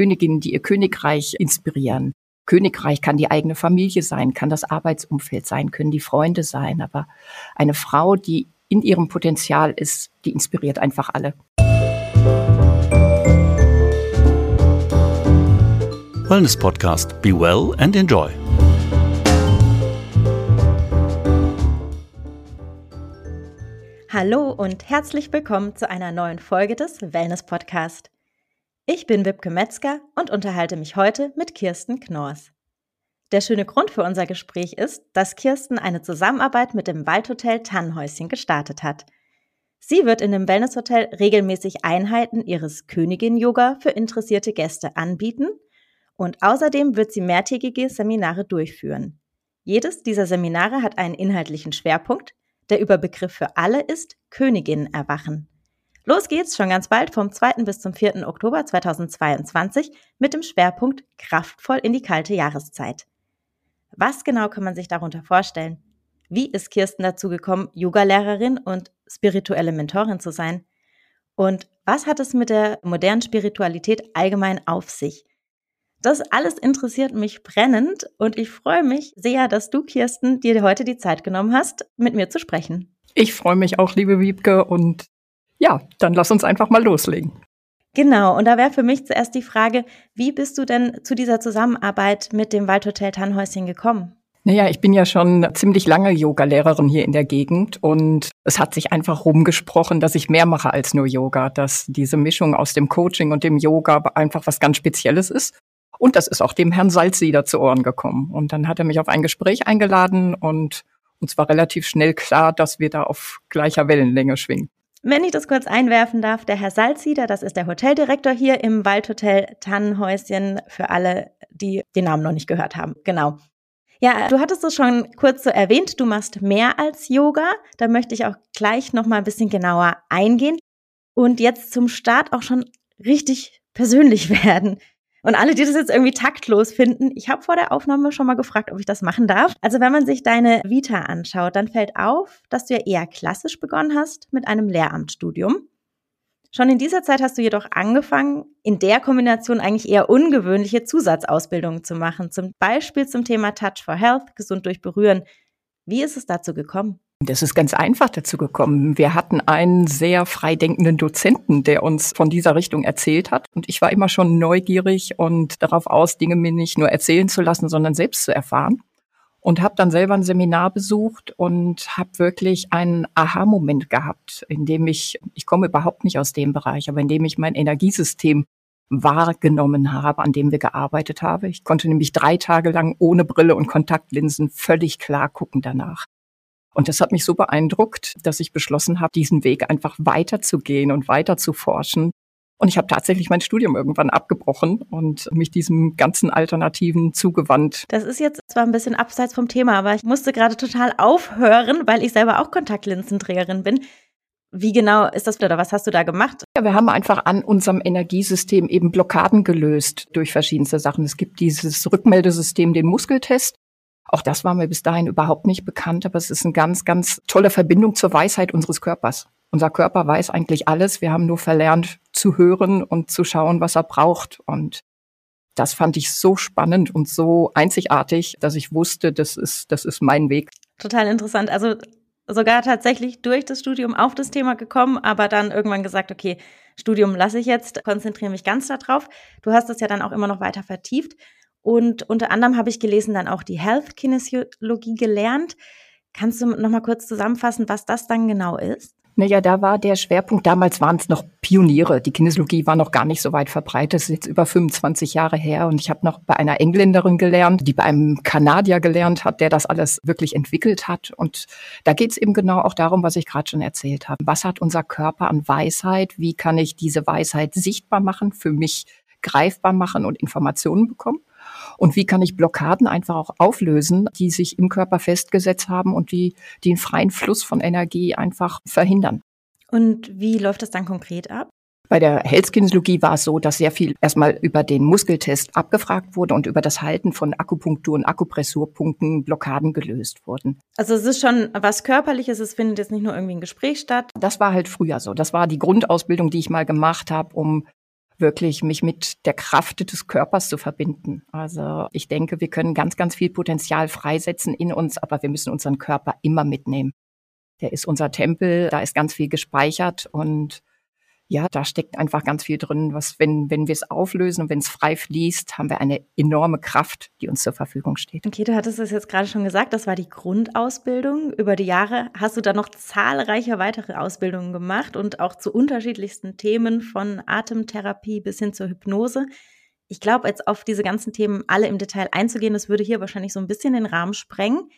Königinnen, die ihr Königreich inspirieren. Königreich kann die eigene Familie sein, kann das Arbeitsumfeld sein, können die Freunde sein. Aber eine Frau, die in ihrem Potenzial ist, die inspiriert einfach alle. Wellness Podcast. Be well and enjoy. Hallo und herzlich willkommen zu einer neuen Folge des Wellness Podcast. Ich bin Wibke Metzger und unterhalte mich heute mit Kirsten Knorrs. Der schöne Grund für unser Gespräch ist, dass Kirsten eine Zusammenarbeit mit dem Waldhotel Tannhäuschen gestartet hat. Sie wird in dem Wellnesshotel regelmäßig Einheiten ihres Königin-Yoga für interessierte Gäste anbieten – und außerdem wird sie mehrtägige Seminare durchführen. Jedes dieser Seminare hat einen inhaltlichen Schwerpunkt. Der Überbegriff für alle ist Königin erwachen. Los geht's schon ganz bald vom 2. bis zum 4. Oktober 2022 mit dem Schwerpunkt Kraftvoll in die kalte Jahreszeit. Was genau kann man sich darunter vorstellen? Wie ist Kirsten dazu gekommen, Yogalehrerin und spirituelle Mentorin zu sein? Und was hat es mit der modernen Spiritualität allgemein auf sich? Das alles interessiert mich brennend und ich freue mich sehr, dass du, Kirsten, dir heute die Zeit genommen hast, mit mir zu sprechen. Ich freue mich auch, liebe Wiebke, und ja, dann lass uns einfach mal loslegen. Genau, und da wäre für mich zuerst die Frage, wie bist du denn zu dieser Zusammenarbeit mit dem Waldhotel Tannhäuschen gekommen? Naja, ich bin ja schon ziemlich lange Yoga-Lehrerin hier in der Gegend und es hat sich einfach rumgesprochen, dass ich mehr mache als nur Yoga, dass diese Mischung aus dem Coaching und dem Yoga einfach was ganz Spezielles ist. Und das ist auch dem Herrn Salzsieder zu Ohren gekommen. Und dann hat er mich auf ein Gespräch eingeladen und uns war relativ schnell klar, dass wir da auf gleicher Wellenlänge schwingen. Wenn ich das kurz einwerfen darf, der Herr Salzsieder, das ist der Hoteldirektor hier im Waldhotel Tannenhäuschen, für alle, die den Namen noch nicht gehört haben. Genau. Ja, du hattest es schon kurz so erwähnt, du machst mehr als Yoga. Da möchte ich auch gleich noch mal ein bisschen genauer eingehen und jetzt zum Start auch schon richtig persönlich werden. Und alle, die das jetzt irgendwie taktlos finden, ich habe vor der Aufnahme schon mal gefragt, ob ich das machen darf. Also wenn man sich deine Vita anschaut, dann fällt auf, dass du ja eher klassisch begonnen hast mit einem Lehramtsstudium. Schon in dieser Zeit hast du jedoch angefangen, in der Kombination eigentlich eher ungewöhnliche Zusatzausbildungen zu machen, zum Beispiel zum Thema Touch for Health, gesund durch Berühren. Wie ist es dazu gekommen? Das ist ganz einfach dazu gekommen. Wir hatten einen sehr freidenkenden Dozenten, der uns von dieser Richtung erzählt hat. Und ich war immer schon neugierig und darauf aus, Dinge mir nicht nur erzählen zu lassen, sondern selbst zu erfahren. Und habe dann selber ein Seminar besucht und habe wirklich einen Aha-Moment gehabt, in dem ich, ich komme überhaupt nicht aus dem Bereich, aber in dem ich mein Energiesystem wahrgenommen habe, an dem wir gearbeitet haben. Ich konnte nämlich drei Tage lang ohne Brille und Kontaktlinsen völlig klar gucken danach. Und das hat mich so beeindruckt, dass ich beschlossen habe, diesen Weg einfach weiterzugehen und weiter zu forschen. Und ich habe tatsächlich mein Studium irgendwann abgebrochen und mich diesem ganzen Alternativen zugewandt. Das ist jetzt zwar ein bisschen abseits vom Thema, aber ich musste gerade total aufhören, weil ich selber auch Kontaktlinsenträgerin bin. Wie genau ist das oder was hast du da gemacht? Ja, wir haben einfach an unserem Energiesystem eben Blockaden gelöst durch verschiedenste Sachen. Es gibt dieses Rückmeldesystem, den Muskeltest. Auch das war mir bis dahin überhaupt nicht bekannt, aber es ist eine ganz, ganz tolle Verbindung zur Weisheit unseres Körpers. Unser Körper weiß eigentlich alles. Wir haben nur verlernt zu hören und zu schauen, was er braucht. Und das fand ich so spannend und so einzigartig, dass ich wusste, das ist, das ist mein Weg. Total interessant. Also sogar tatsächlich durch das Studium auf das Thema gekommen, aber dann irgendwann gesagt, okay, Studium lasse ich jetzt, konzentriere mich ganz darauf. Du hast das ja dann auch immer noch weiter vertieft. Und unter anderem habe ich gelesen, dann auch die Health Kinesiologie gelernt. Kannst du noch mal kurz zusammenfassen, was das dann genau ist? Naja, da war der Schwerpunkt, damals waren es noch Pioniere. Die Kinesiologie war noch gar nicht so weit verbreitet. Das ist jetzt über 25 Jahre her. Und ich habe noch bei einer Engländerin gelernt, die bei einem Kanadier gelernt hat, der das alles wirklich entwickelt hat. Und da geht es eben genau auch darum, was ich gerade schon erzählt habe. Was hat unser Körper an Weisheit? Wie kann ich diese Weisheit sichtbar machen, für mich greifbar machen und Informationen bekommen? Und wie kann ich Blockaden einfach auch auflösen, die sich im Körper festgesetzt haben und die den freien Fluss von Energie einfach verhindern. Und wie läuft das dann konkret ab? Bei der Health-Kinesiologie war es so, dass sehr viel erstmal über den Muskeltest abgefragt wurde und über das Halten von Akupunktur- und Akupressurpunkten Blockaden gelöst wurden. Also es ist schon was Körperliches, es findet jetzt nicht nur irgendwie ein Gespräch statt. Das war halt früher so. Das war die Grundausbildung, die ich mal gemacht habe, um wirklich mich mit der Kraft des Körpers zu verbinden. Also ich denke, wir können ganz, ganz viel Potenzial freisetzen in uns, aber wir müssen unseren Körper immer mitnehmen. Der ist unser Tempel, da ist ganz viel gespeichert und ja, da steckt einfach ganz viel drin, was, wenn, wenn wir es auflösen und wenn es frei fließt, haben wir eine enorme Kraft, die uns zur Verfügung steht. Okay, du hattest es jetzt gerade schon gesagt, das war die Grundausbildung. Über die Jahre hast du dann noch zahlreiche weitere Ausbildungen gemacht und auch zu unterschiedlichsten Themen von Atemtherapie bis hin zur Hypnose. Ich glaube, jetzt auf diese ganzen Themen alle im Detail einzugehen, das würde hier wahrscheinlich so ein bisschen den Rahmen sprengen.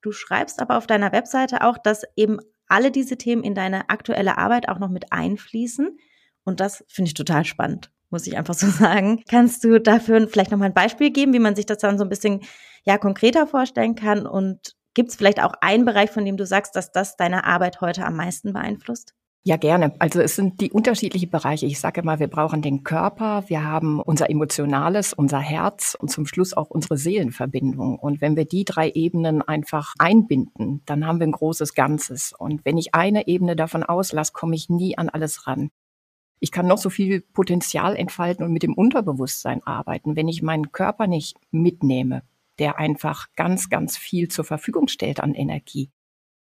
Du schreibst aber auf deiner Webseite auch, dass eben alle diese Themen in deine aktuelle Arbeit auch noch mit einfließen. Und das finde ich total spannend, muss ich einfach so sagen. Kannst du dafür vielleicht noch mal ein Beispiel geben, wie man sich das dann so ein bisschen ja konkreter vorstellen kann? Und gibt es vielleicht auch einen Bereich, von dem du sagst, dass das deine Arbeit heute am meisten beeinflusst? Ja, gerne. Also es sind die unterschiedlichen Bereiche. Ich sage immer, wir brauchen den Körper, wir haben unser Emotionales, unser Herz und zum Schluss auch unsere Seelenverbindung. Und wenn wir die drei Ebenen einfach einbinden, dann haben wir ein großes Ganzes. Und wenn ich eine Ebene davon auslasse, komme ich nie an alles ran. Ich kann noch so viel Potenzial entfalten und mit dem Unterbewusstsein arbeiten. Wenn ich meinen Körper nicht mitnehme, der einfach ganz, ganz viel zur Verfügung stellt an Energie,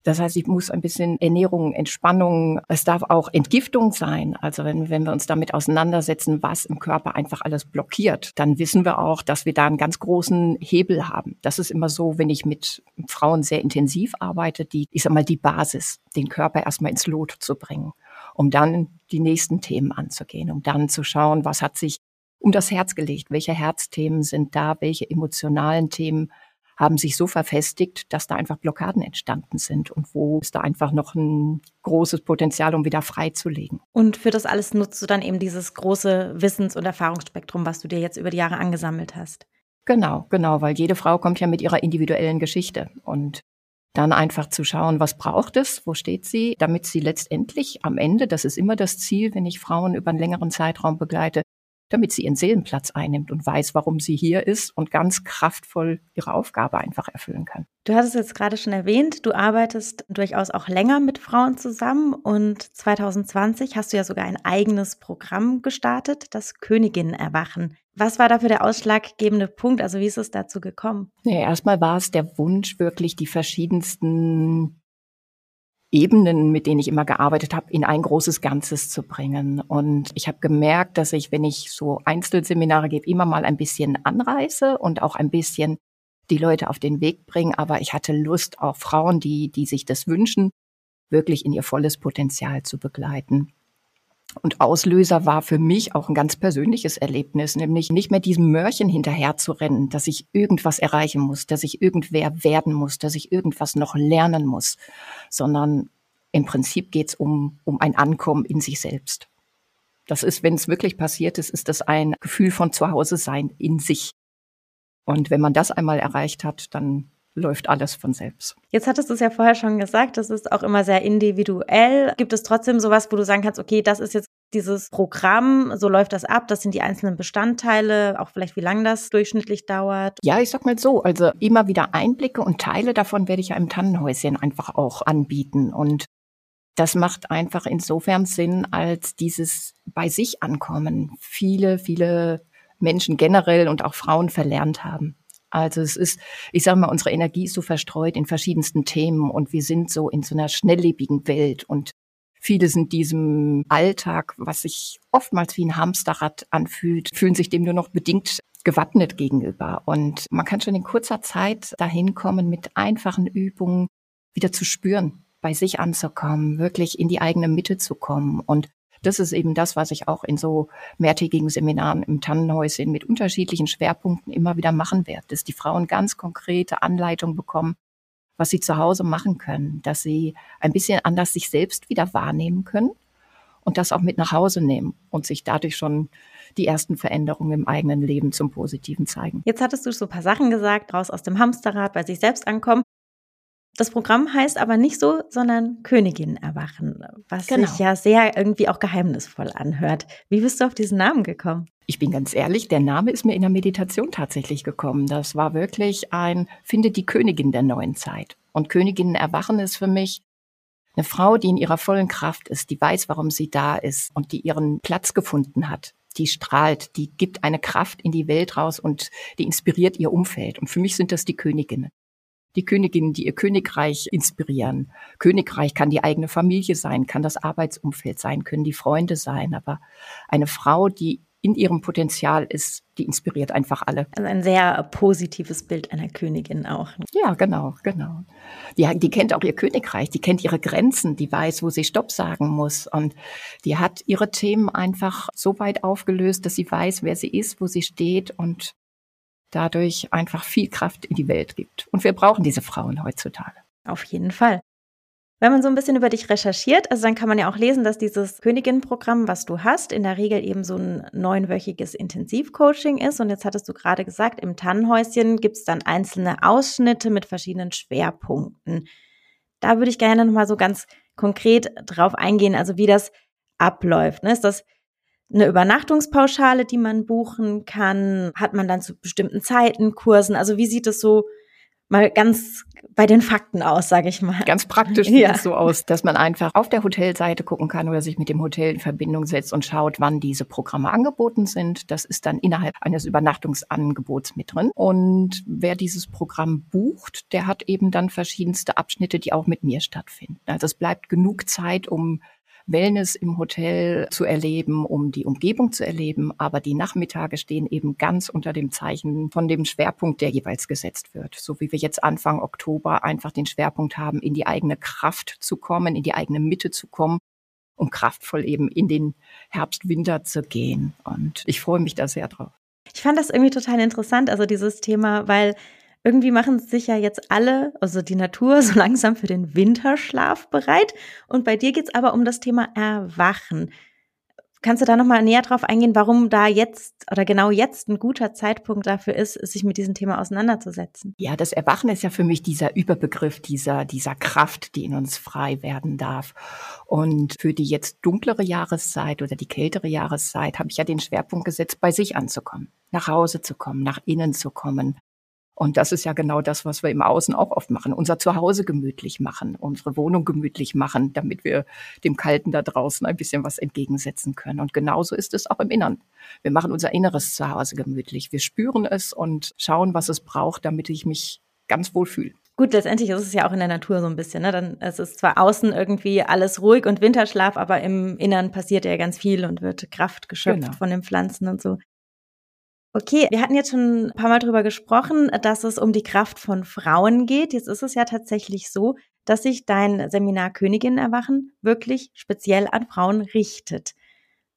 das heißt, ich muss ein bisschen Ernährung, Entspannung, es darf auch Entgiftung sein. Also wenn, wenn wir uns damit auseinandersetzen, was im Körper einfach alles blockiert, dann wissen wir auch, dass wir da einen ganz großen Hebel haben. Das ist immer so, wenn ich mit Frauen sehr intensiv arbeite, die, ich sag mal, die Basis, den Körper erstmal ins Lot zu bringen, um dann die nächsten Themen anzugehen, um dann zu schauen, was hat sich um das Herz gelegt, welche Herzthemen sind da, welche emotionalen Themen haben sich so verfestigt, dass da einfach Blockaden entstanden sind und wo ist da einfach noch ein großes Potenzial, um wieder freizulegen. Und für das alles nutzt du dann eben dieses große Wissens- und Erfahrungsspektrum, was du dir jetzt über die Jahre angesammelt hast. Genau, genau, weil jede Frau kommt ja mit ihrer individuellen Geschichte und dann einfach zu schauen, was braucht es, wo steht sie, damit sie letztendlich am Ende, das ist immer das Ziel, wenn ich Frauen über einen längeren Zeitraum begleite, damit sie ihren Seelenplatz einnimmt und weiß, warum sie hier ist und ganz kraftvoll ihre Aufgabe einfach erfüllen kann. Du hattest jetzt gerade schon erwähnt, du arbeitest durchaus auch länger mit Frauen zusammen und 2020 hast du ja sogar ein eigenes Programm gestartet, das Königinnen erwachen. Was war dafür der ausschlaggebende Punkt? Also wie ist es dazu gekommen? Nee, erstmal war es der Wunsch, wirklich die verschiedensten Ebenen, mit denen ich immer gearbeitet habe, in ein großes Ganzes zu bringen. Und ich habe gemerkt, dass ich, wenn ich so Einzelseminare gebe, immer mal ein bisschen anreiße und auch ein bisschen die Leute auf den Weg bringe. Aber ich hatte Lust, auch Frauen, die, die sich das wünschen, wirklich in ihr volles Potenzial zu begleiten. Und Auslöser war für mich auch ein ganz persönliches Erlebnis, nämlich nicht mehr diesem Mörchen hinterher zu rennen, dass ich irgendwas erreichen muss, dass ich irgendwer werden muss, dass ich irgendwas noch lernen muss, sondern im Prinzip geht es um, um ein Ankommen in sich selbst. Das ist, wenn es wirklich passiert ist, ist das ein Gefühl von Zuhause sein in sich. Und wenn man das einmal erreicht hat, dann läuft alles von selbst. Jetzt hattest du es ja vorher schon gesagt, das ist auch immer sehr individuell. Gibt es trotzdem sowas, wo du sagen kannst, okay, das ist jetzt dieses Programm, so läuft das ab, das sind die einzelnen Bestandteile, auch vielleicht wie lange das durchschnittlich dauert? Ja, ich sag mal so, also immer wieder Einblicke und Teile davon werde ich ja im Tannenhäuschen einfach auch anbieten und das macht einfach insofern Sinn, als dieses bei sich ankommen viele, viele Menschen generell und auch Frauen verlernt haben. Also es ist, ich sage mal, unsere Energie ist so verstreut in verschiedensten Themen und wir sind so in so einer schnelllebigen Welt und viele sind diesem Alltag, was sich oftmals wie ein Hamsterrad anfühlt, fühlen sich dem nur noch bedingt gewappnet gegenüber. Und man kann schon in kurzer Zeit dahin kommen, mit einfachen Übungen wieder zu spüren, bei sich anzukommen, wirklich in die eigene Mitte zu kommen und das ist eben das, was ich auch in so mehrtägigen Seminaren im Tannenhäuschen mit unterschiedlichen Schwerpunkten immer wieder machen werde, dass die Frauen ganz konkrete Anleitungen bekommen, was sie zu Hause machen können, dass sie ein bisschen anders sich selbst wieder wahrnehmen können und das auch mit nach Hause nehmen und sich dadurch schon die ersten Veränderungen im eigenen Leben zum Positiven zeigen. Jetzt hattest du so ein paar Sachen gesagt, raus aus dem Hamsterrad, bei sich selbst ankommen. Das Programm heißt aber nicht so, sondern Königin erwachen, was genau. sich ja sehr irgendwie auch geheimnisvoll anhört. Wie bist du auf diesen Namen gekommen? Ich bin ganz ehrlich, der Name ist mir in der Meditation tatsächlich gekommen. Das war wirklich ein Finde die Königin der neuen Zeit. Und Königinnen erwachen ist für mich eine Frau, die in ihrer vollen Kraft ist, die weiß, warum sie da ist und die ihren Platz gefunden hat die strahlt, die gibt eine Kraft in die Welt raus und die inspiriert ihr Umfeld. Und für mich sind das die Königinnen. Die Königinnen, die ihr Königreich inspirieren. Königreich kann die eigene Familie sein, kann das Arbeitsumfeld sein, können die Freunde sein. Aber eine Frau, die in ihrem Potenzial ist, die inspiriert einfach alle. Also ein sehr positives Bild einer Königin auch. Ja, genau, genau. Die, die kennt auch ihr Königreich, die kennt ihre Grenzen, die weiß, wo sie Stopp sagen muss. Und die hat ihre Themen einfach so weit aufgelöst, dass sie weiß, wer sie ist, wo sie steht und dadurch einfach viel Kraft in die Welt gibt. Und wir brauchen diese Frauen heutzutage. Auf jeden Fall. Wenn man so ein bisschen über dich recherchiert, also dann kann man ja auch lesen, dass dieses Königin-Programm, was du hast, in der Regel eben so ein neunwöchiges Intensivcoaching ist. Und jetzt hattest du gerade gesagt, im Tannenhäuschen gibt es dann einzelne Ausschnitte mit verschiedenen Schwerpunkten. Da würde ich gerne nochmal so ganz konkret drauf eingehen, also wie das abläuft. Ne? Ist das eine Übernachtungspauschale, die man buchen kann? Hat man dann zu bestimmten Zeiten Kursen? Also wie sieht es so mal ganz bei den Fakten aus, sage ich mal. Ganz praktisch sieht ja. es so aus, dass man einfach auf der Hotelseite gucken kann oder sich mit dem Hotel in Verbindung setzt und schaut, wann diese Programme angeboten sind. Das ist dann innerhalb eines Übernachtungsangebots mit drin. Und wer dieses Programm bucht, der hat eben dann verschiedenste Abschnitte, die auch mit mir stattfinden. Also es bleibt genug Zeit, um Wellness im Hotel zu erleben, um die Umgebung zu erleben. Aber die Nachmittage stehen eben ganz unter dem Zeichen von dem Schwerpunkt, der jeweils gesetzt wird. So wie wir jetzt Anfang Oktober einfach den Schwerpunkt haben, in die eigene Kraft zu kommen, in die eigene Mitte zu kommen um kraftvoll eben in den Herbst, Winter zu gehen. Und ich freue mich da sehr drauf. Ich fand das irgendwie total interessant, also dieses Thema, weil irgendwie machen sich ja jetzt alle, also die Natur, so langsam für den Winterschlaf bereit. Und bei dir geht's aber um das Thema Erwachen. Kannst du da nochmal näher drauf eingehen, warum da jetzt oder genau jetzt ein guter Zeitpunkt dafür ist, sich mit diesem Thema auseinanderzusetzen? Ja, das Erwachen ist ja für mich dieser Überbegriff dieser, dieser Kraft, die in uns frei werden darf. Und für die jetzt dunklere Jahreszeit oder die kältere Jahreszeit habe ich ja den Schwerpunkt gesetzt, bei sich anzukommen, nach Hause zu kommen, nach innen zu kommen, und das ist ja genau das, was wir im Außen auch oft machen. Unser Zuhause gemütlich machen, unsere Wohnung gemütlich machen, damit wir dem Kalten da draußen ein bisschen was entgegensetzen können. Und genauso ist es auch im Innern. Wir machen unser inneres Zuhause gemütlich. Wir spüren es und schauen, was es braucht, damit ich mich ganz wohl fühle. Gut, letztendlich ist es ja auch in der Natur so ein bisschen. Ne? Dann es ist zwar außen irgendwie alles ruhig und Winterschlaf, aber im Innern passiert ja ganz viel und wird Kraft geschöpft genau. von den Pflanzen und so. Okay, wir hatten jetzt schon ein paar Mal drüber gesprochen, dass es um die Kraft von Frauen geht. Jetzt ist es ja tatsächlich so, dass sich dein Seminar Königin erwachen wirklich speziell an Frauen richtet.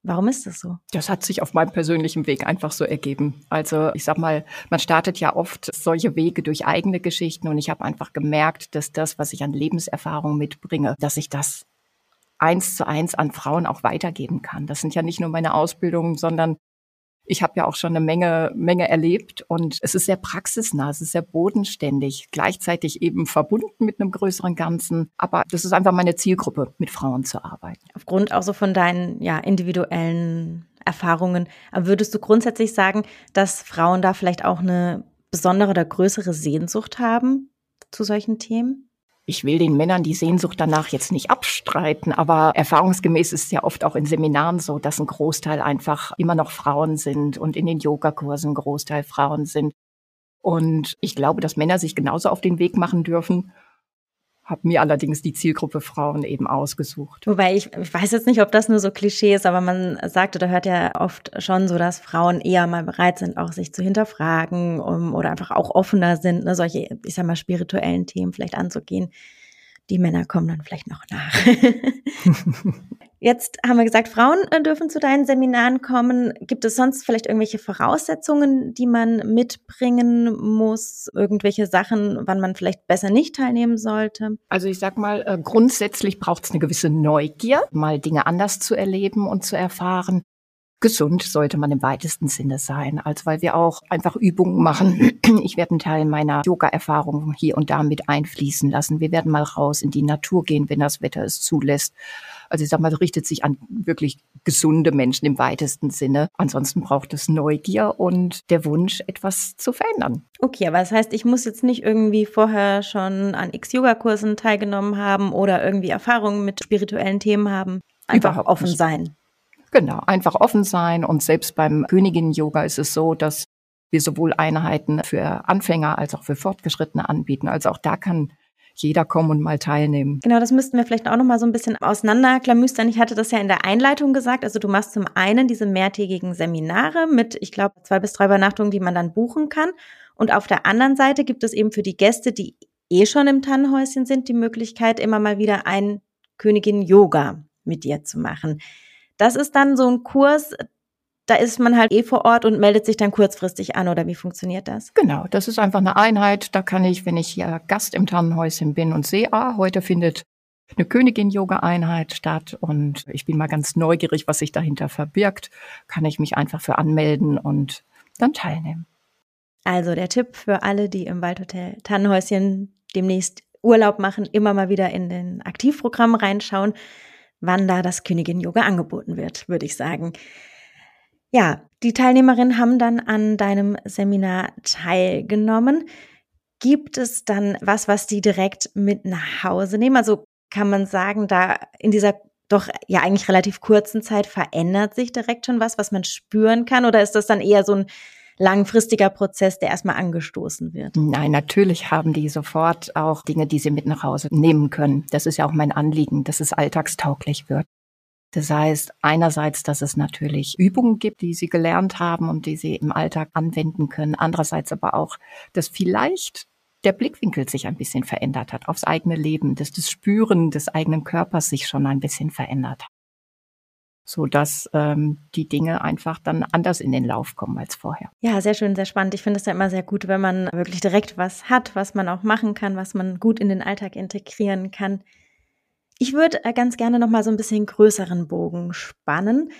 Warum ist das so? Das hat sich auf meinem persönlichen Weg einfach so ergeben. Also ich sag mal, man startet ja oft solche Wege durch eigene Geschichten und ich habe einfach gemerkt, dass das, was ich an Lebenserfahrung mitbringe, dass ich das eins zu eins an Frauen auch weitergeben kann. Das sind ja nicht nur meine Ausbildungen, sondern ich habe ja auch schon eine Menge, Menge erlebt und es ist sehr praxisnah, es ist sehr bodenständig, gleichzeitig eben verbunden mit einem größeren Ganzen. Aber das ist einfach meine Zielgruppe, mit Frauen zu arbeiten. Aufgrund auch so von deinen ja, individuellen Erfahrungen, würdest du grundsätzlich sagen, dass Frauen da vielleicht auch eine besondere oder größere Sehnsucht haben zu solchen Themen? Ich will den Männern die Sehnsucht danach jetzt nicht abstreiten, aber erfahrungsgemäß ist es ja oft auch in Seminaren so, dass ein Großteil einfach immer noch Frauen sind und in den Yogakursen ein Großteil Frauen sind. Und ich glaube, dass Männer sich genauso auf den Weg machen dürfen habe mir allerdings die Zielgruppe Frauen eben ausgesucht. Wobei ich, ich weiß jetzt nicht, ob das nur so Klischee ist, aber man sagt oder hört ja oft schon so, dass Frauen eher mal bereit sind, auch sich zu hinterfragen um, oder einfach auch offener sind, ne, solche, ich sag mal, spirituellen Themen vielleicht anzugehen. Die Männer kommen dann vielleicht noch nach. Jetzt haben wir gesagt, Frauen äh, dürfen zu deinen Seminaren kommen. Gibt es sonst vielleicht irgendwelche Voraussetzungen, die man mitbringen muss? Irgendwelche Sachen, wann man vielleicht besser nicht teilnehmen sollte? Also ich sag mal, äh, grundsätzlich braucht es eine gewisse Neugier, mal Dinge anders zu erleben und zu erfahren. Gesund sollte man im weitesten Sinne sein, also weil wir auch einfach Übungen machen. Ich werde einen Teil meiner Yoga-Erfahrung hier und da mit einfließen lassen. Wir werden mal raus in die Natur gehen, wenn das Wetter es zulässt. Also ich sag mal, richtet sich an wirklich gesunde Menschen im weitesten Sinne. Ansonsten braucht es Neugier und der Wunsch, etwas zu verändern. Okay, aber das heißt, ich muss jetzt nicht irgendwie vorher schon an X-Yoga-Kursen teilgenommen haben oder irgendwie Erfahrungen mit spirituellen Themen haben. Einfach Überhaupt offen nicht. sein. Genau, einfach offen sein und selbst beim Königin-Yoga ist es so, dass wir sowohl Einheiten für Anfänger als auch für Fortgeschrittene anbieten. Also auch da kann jeder kommen und mal teilnehmen. Genau, das müssten wir vielleicht auch noch mal so ein bisschen auseinanderklamüstern. Ich hatte das ja in der Einleitung gesagt. Also du machst zum einen diese mehrtägigen Seminare mit, ich glaube, zwei bis drei Übernachtungen, die man dann buchen kann. Und auf der anderen Seite gibt es eben für die Gäste, die eh schon im Tannenhäuschen sind, die Möglichkeit, immer mal wieder ein Königin Yoga mit dir zu machen. Das ist dann so ein Kurs, da ist man halt eh vor Ort und meldet sich dann kurzfristig an oder wie funktioniert das? Genau, das ist einfach eine Einheit. Da kann ich, wenn ich hier Gast im Tannenhäuschen bin und sehe, ah, heute findet eine Königin-Yoga-Einheit statt und ich bin mal ganz neugierig, was sich dahinter verbirgt, kann ich mich einfach für anmelden und dann teilnehmen. Also der Tipp für alle, die im Waldhotel Tannenhäuschen demnächst Urlaub machen, immer mal wieder in den Aktivprogramm reinschauen, wann da das Königin-Yoga angeboten wird, würde ich sagen. Ja, die Teilnehmerinnen haben dann an deinem Seminar teilgenommen. Gibt es dann was, was die direkt mit nach Hause nehmen? Also kann man sagen, da in dieser doch ja eigentlich relativ kurzen Zeit verändert sich direkt schon was, was man spüren kann? Oder ist das dann eher so ein langfristiger Prozess, der erstmal angestoßen wird? Nein, natürlich haben die sofort auch Dinge, die sie mit nach Hause nehmen können. Das ist ja auch mein Anliegen, dass es alltagstauglich wird. Das heißt, einerseits, dass es natürlich Übungen gibt, die sie gelernt haben und die sie im Alltag anwenden können. Andererseits aber auch, dass vielleicht der Blickwinkel sich ein bisschen verändert hat aufs eigene Leben, dass das Spüren des eigenen Körpers sich schon ein bisschen verändert hat. So dass ähm, die Dinge einfach dann anders in den Lauf kommen als vorher. Ja, sehr schön, sehr spannend. Ich finde es ja immer sehr gut, wenn man wirklich direkt was hat, was man auch machen kann, was man gut in den Alltag integrieren kann. Ich würde äh, ganz gerne noch mal so ein bisschen größeren Bogen spannen,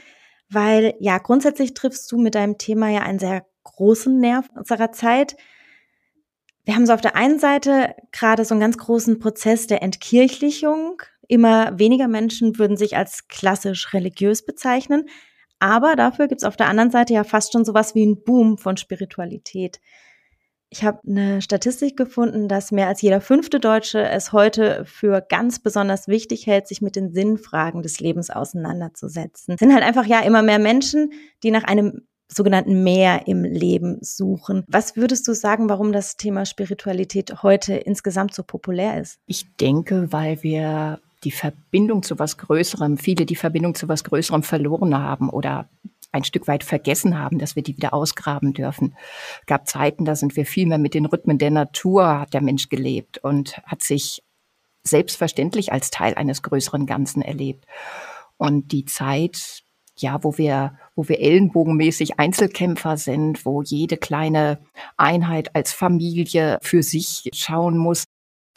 weil ja grundsätzlich triffst du mit deinem Thema ja einen sehr großen Nerv unserer Zeit. Wir haben so auf der einen Seite gerade so einen ganz großen Prozess der Entkirchlichung. Immer weniger Menschen würden sich als klassisch religiös bezeichnen. Aber dafür gibt es auf der anderen Seite ja fast schon sowas wie ein Boom von Spiritualität. Ich habe eine Statistik gefunden, dass mehr als jeder fünfte Deutsche es heute für ganz besonders wichtig hält, sich mit den Sinnfragen des Lebens auseinanderzusetzen. Es sind halt einfach ja immer mehr Menschen, die nach einem sogenannten Mehr im Leben suchen. Was würdest du sagen, warum das Thema Spiritualität heute insgesamt so populär ist? Ich denke, weil wir die Verbindung zu was Größerem, viele die Verbindung zu was Größerem verloren haben oder ein Stück weit vergessen haben, dass wir die wieder ausgraben dürfen. Gab Zeiten, da sind wir viel mehr mit den Rhythmen der Natur, hat der Mensch gelebt und hat sich selbstverständlich als Teil eines größeren Ganzen erlebt. Und die Zeit, ja, wo wir, wo wir ellenbogenmäßig Einzelkämpfer sind, wo jede kleine Einheit als Familie für sich schauen muss,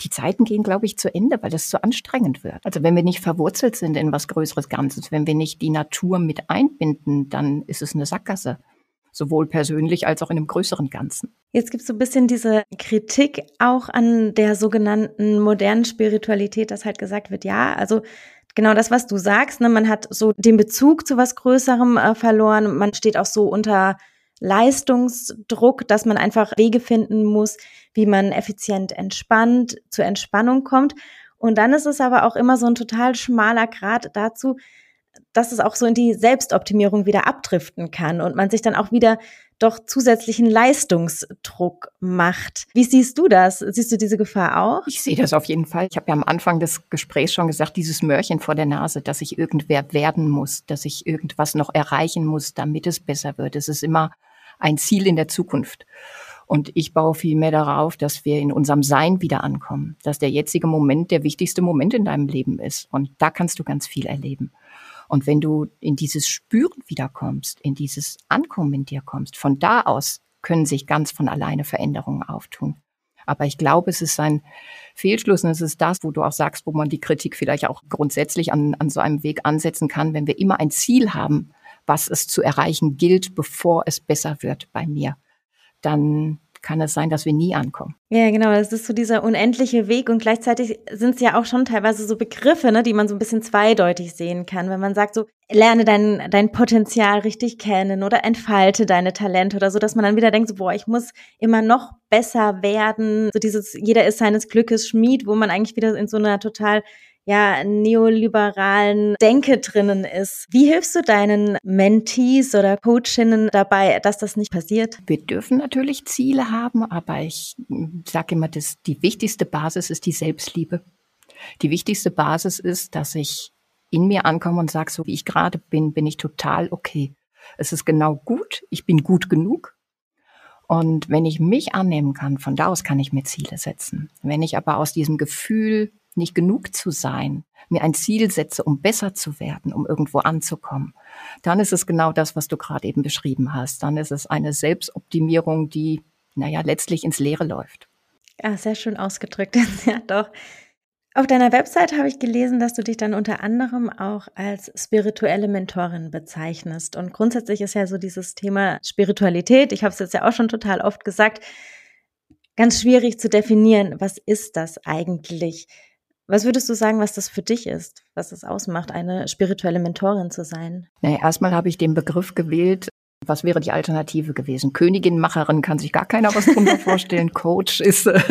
die Zeiten gehen, glaube ich, zu Ende, weil das zu anstrengend wird. Also wenn wir nicht verwurzelt sind in was Größeres Ganzes, wenn wir nicht die Natur mit einbinden, dann ist es eine Sackgasse. Sowohl persönlich als auch in einem größeren Ganzen. Jetzt gibt es so ein bisschen diese Kritik auch an der sogenannten modernen Spiritualität, dass halt gesagt wird, ja, also genau das, was du sagst, ne, man hat so den Bezug zu was Größerem äh, verloren, man steht auch so unter Leistungsdruck, dass man einfach Wege finden muss, wie man effizient entspannt, zur Entspannung kommt. Und dann ist es aber auch immer so ein total schmaler Grad dazu, dass es auch so in die Selbstoptimierung wieder abdriften kann und man sich dann auch wieder doch zusätzlichen Leistungsdruck macht. Wie siehst du das? Siehst du diese Gefahr auch? Ich sehe das auf jeden Fall. Ich habe ja am Anfang des Gesprächs schon gesagt, dieses Mörchen vor der Nase, dass ich irgendwer werden muss, dass ich irgendwas noch erreichen muss, damit es besser wird. Es ist immer ein Ziel in der Zukunft. Und ich baue viel mehr darauf, dass wir in unserem Sein wieder ankommen, dass der jetzige Moment der wichtigste Moment in deinem Leben ist. Und da kannst du ganz viel erleben. Und wenn du in dieses Spüren wiederkommst, in dieses Ankommen in dir kommst, von da aus können sich ganz von alleine Veränderungen auftun. Aber ich glaube, es ist ein Fehlschluss und es ist das, wo du auch sagst, wo man die Kritik vielleicht auch grundsätzlich an, an so einem Weg ansetzen kann, wenn wir immer ein Ziel haben, was es zu erreichen gilt, bevor es besser wird bei mir, dann kann es sein, dass wir nie ankommen. Ja, genau. Das ist so dieser unendliche Weg und gleichzeitig sind es ja auch schon teilweise so Begriffe, ne, die man so ein bisschen zweideutig sehen kann. Wenn man sagt so, lerne dein, dein Potenzial richtig kennen oder entfalte deine Talente oder so, dass man dann wieder denkt so, boah, ich muss immer noch besser werden. So dieses, jeder ist seines Glückes Schmied, wo man eigentlich wieder in so einer total ja, neoliberalen Denke drinnen ist. Wie hilfst du deinen Mentees oder Coachinnen dabei, dass das nicht passiert? Wir dürfen natürlich Ziele haben, aber ich sage immer, dass die wichtigste Basis ist die Selbstliebe. Die wichtigste Basis ist, dass ich in mir ankomme und sage, so wie ich gerade bin, bin ich total okay. Es ist genau gut, ich bin gut genug. Und wenn ich mich annehmen kann, von da aus kann ich mir Ziele setzen. Wenn ich aber aus diesem Gefühl nicht genug zu sein, mir ein Ziel setze, um besser zu werden, um irgendwo anzukommen, dann ist es genau das, was du gerade eben beschrieben hast. Dann ist es eine Selbstoptimierung, die, naja, letztlich ins Leere läuft. Ja, sehr schön ausgedrückt. ja, doch. Auf deiner Website habe ich gelesen, dass du dich dann unter anderem auch als spirituelle Mentorin bezeichnest. Und grundsätzlich ist ja so dieses Thema Spiritualität, ich habe es jetzt ja auch schon total oft gesagt, ganz schwierig zu definieren. Was ist das eigentlich? Was würdest du sagen, was das für dich ist, was es ausmacht, eine spirituelle Mentorin zu sein? Naja, erstmal habe ich den Begriff gewählt. Was wäre die Alternative gewesen? Königin, Macherin kann sich gar keiner was drunter vorstellen. Coach ist, äh,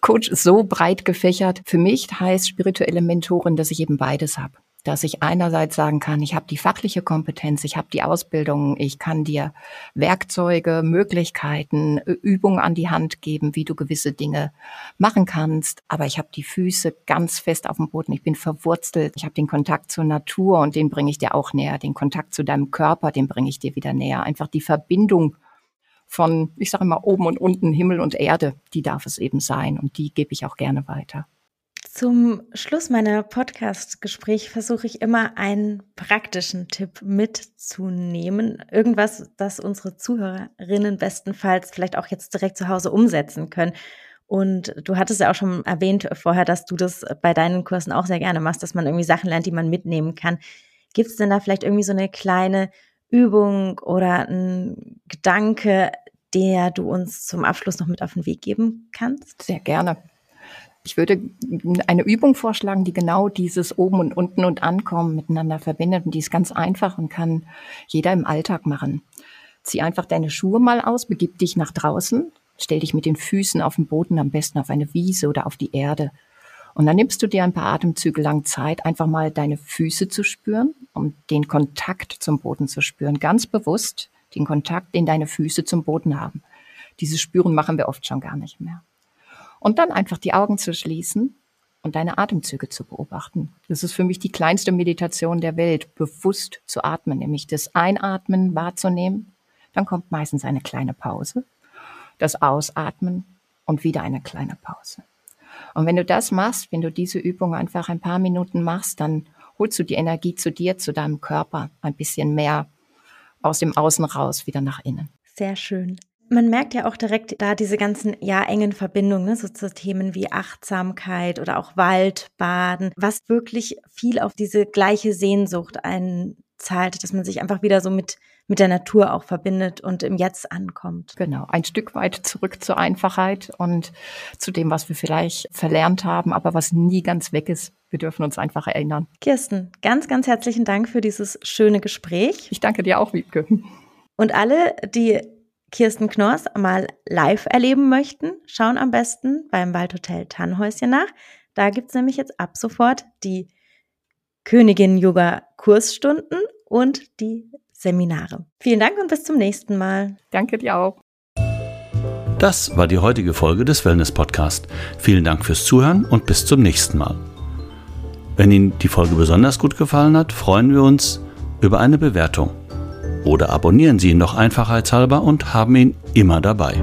Coach ist so breit gefächert. Für mich heißt spirituelle Mentorin, dass ich eben beides habe dass ich einerseits sagen kann, ich habe die fachliche Kompetenz, ich habe die Ausbildung, ich kann dir Werkzeuge, Möglichkeiten, Übungen an die Hand geben, wie du gewisse Dinge machen kannst, aber ich habe die Füße ganz fest auf dem Boden, ich bin verwurzelt, ich habe den Kontakt zur Natur und den bringe ich dir auch näher, den Kontakt zu deinem Körper, den bringe ich dir wieder näher, einfach die Verbindung von, ich sage immer, oben und unten, Himmel und Erde, die darf es eben sein. Und die gebe ich auch gerne weiter. Zum Schluss meiner Podcast-Gespräch versuche ich immer einen praktischen Tipp mitzunehmen. Irgendwas, das unsere Zuhörerinnen bestenfalls vielleicht auch jetzt direkt zu Hause umsetzen können. Und du hattest ja auch schon erwähnt vorher, dass du das bei deinen Kursen auch sehr gerne machst, dass man irgendwie Sachen lernt, die man mitnehmen kann. Gibt es denn da vielleicht irgendwie so eine kleine Übung oder ein Gedanke, der du uns zum Abschluss noch mit auf den Weg geben kannst? Sehr gerne. Ich würde eine Übung vorschlagen, die genau dieses Oben und Unten und Ankommen miteinander verbindet. Und die ist ganz einfach und kann jeder im Alltag machen. Zieh einfach deine Schuhe mal aus, begib dich nach draußen, stell dich mit den Füßen auf den Boden, am besten auf eine Wiese oder auf die Erde. Und dann nimmst du dir ein paar Atemzüge lang Zeit, einfach mal deine Füße zu spüren, um den Kontakt zum Boden zu spüren. Ganz bewusst den Kontakt, den deine Füße zum Boden haben. Dieses Spüren machen wir oft schon gar nicht mehr. Und dann einfach die Augen zu schließen und deine Atemzüge zu beobachten. Das ist für mich die kleinste Meditation der Welt, bewusst zu atmen, nämlich das Einatmen wahrzunehmen. Dann kommt meistens eine kleine Pause, das Ausatmen und wieder eine kleine Pause. Und wenn du das machst, wenn du diese Übung einfach ein paar Minuten machst, dann holst du die Energie zu dir, zu deinem Körper ein bisschen mehr aus dem Außen raus, wieder nach innen. Sehr schön man merkt ja auch direkt da diese ganzen ja engen Verbindungen, ne, so zu Themen wie Achtsamkeit oder auch Waldbaden, was wirklich viel auf diese gleiche Sehnsucht einzahlt, dass man sich einfach wieder so mit mit der Natur auch verbindet und im Jetzt ankommt. Genau, ein Stück weit zurück zur Einfachheit und zu dem, was wir vielleicht verlernt haben, aber was nie ganz weg ist. Wir dürfen uns einfach erinnern. Kirsten, ganz, ganz herzlichen Dank für dieses schöne Gespräch. Ich danke dir auch, Wiebke. Und alle, die Kirsten Knorrs mal live erleben möchten, schauen am besten beim Waldhotel Tannhäuschen nach. Da gibt es nämlich jetzt ab sofort die Königin Yoga Kursstunden und die Seminare. Vielen Dank und bis zum nächsten Mal. Danke dir auch. Das war die heutige Folge des Wellness Podcast. Vielen Dank fürs Zuhören und bis zum nächsten Mal. Wenn Ihnen die Folge besonders gut gefallen hat, freuen wir uns über eine Bewertung oder abonnieren Sie ihn noch einfachheitshalber und haben ihn immer dabei.